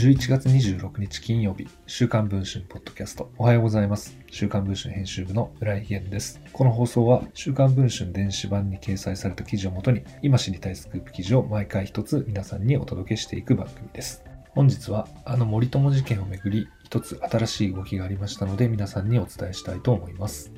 11月26日金曜日、週刊文春ポッドキャスト。おはようございます。週刊文春編集部の浦井源です。この放送は、週刊文春電子版に掲載された記事をもとに、今知りたいスクープ記事を毎回一つ皆さんにお届けしていく番組です。本日は、あの森友事件をめぐり、一つ新しい動きがありましたので、皆さんにお伝えしたいと思います。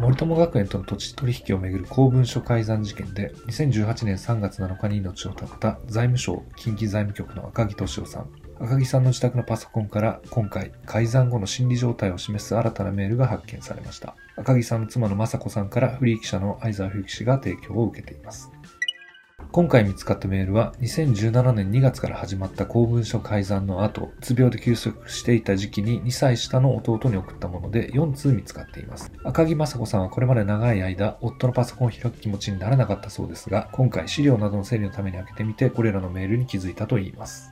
森友学園との土地取引をめぐる公文書改ざん事件で、2018年3月7日に命を絶った財務省近畿財務局の赤木俊夫さん。赤木さんの自宅のパソコンから今回改ざん後の心理状態を示す新たなメールが発見されました。赤木さんの妻の雅子さんからフリー記者の相沢冬樹氏が提供を受けています。今回見つかったメールは2017年2月から始まった公文書改ざんの後、うつ病で休息していた時期に2歳下の弟に送ったもので4通見つかっています。赤木雅子さんはこれまで長い間、夫のパソコンを開く気持ちにならなかったそうですが、今回資料などの整理のために開けてみて、これらのメールに気づいたといいます。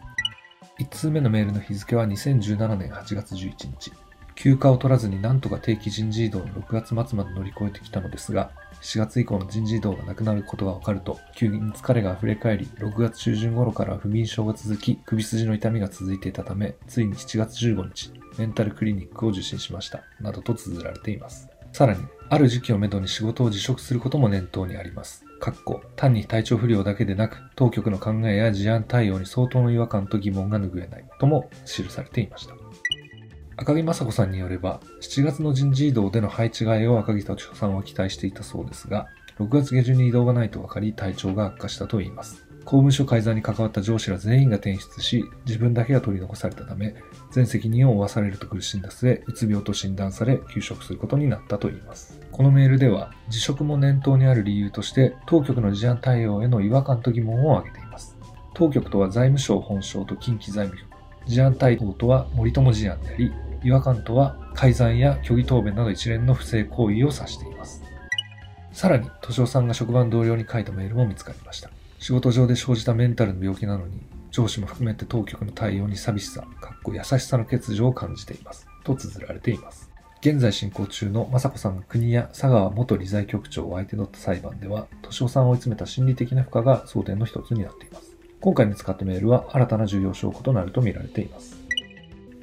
1通目のメールの日付は2017年8月11日。休暇を取らずになんとか定期人事異動の6月末まで乗り越えてきたのですが、4月以降の人事異動がなくなることが分かると、急に疲れが溢れ返り、6月中旬頃から不眠症が続き、首筋の痛みが続いていたため、ついに7月15日、メンタルクリニックを受診しました。などと綴られています。さらに、ある時期をめどに仕事を辞職することも念頭にあります。かっこ単に体調不良だけでなく、当局の考えや事案対応に相当の違和感と疑問が拭えない、とも記されていました。赤木雅子さんによれば、7月の人事異動での配置替えを赤木敏夫さんは期待していたそうですが、6月下旬に移動がないと分かり体調が悪化したといいます。公務所改ざんに関わった上司ら全員が転出し、自分だけが取り残されたため、全責任を負わされると苦しんだ末、うつ病と診断され、休職することになったといいます。このメールでは、辞職も念頭にある理由として、当局の事案対応への違和感と疑問を挙げています。当局とは財務省本省と近畿財務局。事案対応とは森友事案であり、違和感とは改ざんや虚偽答弁など一連の不正行為を指しています。さらに、敏夫さんが職場の同僚に書いたメールも見つかりました。仕事上で生じたメンタルの病気なのに、上司も含めて当局の対応に寂しさ、かっこ優しさの欠如を感じています。と綴られています。現在進行中の雅子さんの国や佐川元理財局長を相手取った裁判では、敏夫さんを追い詰めた心理的な負荷が争点の一つになっています。今回見つかったメールは新たな重要証拠となると見られています。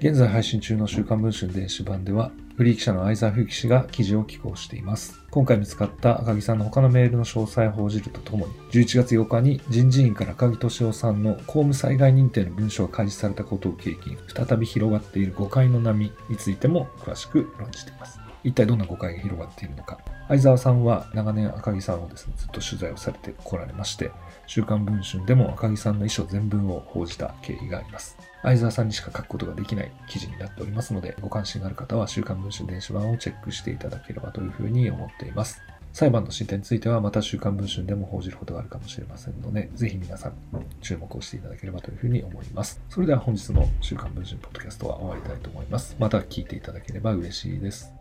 現在配信中の週刊文春電子版では、フリー記者の相沢冬樹氏が記事を寄稿しています。今回見つかった赤木さんの他のメールの詳細を報じるとともに、11月8日に人事院から赤木俊夫さんの公務災害認定の文書が開示されたことを契機に、再び広がっている誤解の波についても詳しく論じています。一体どんな誤解が広がっているのか。相沢さんは長年赤木さんをですね、ずっと取材をされてこられまして、週刊文春でも赤木さんの遺書全文を報じた経緯があります。相沢さんにしか書くことができない記事になっておりますので、ご関心がある方は週刊文春電子版をチェックしていただければというふうに思っています。裁判の進展についてはまた週刊文春でも報じることがあるかもしれませんので、ぜひ皆さん注目をしていただければというふうに思います。それでは本日の週刊文春ポッドキャストは終わりたいと思います。また聞いていただければ嬉しいです。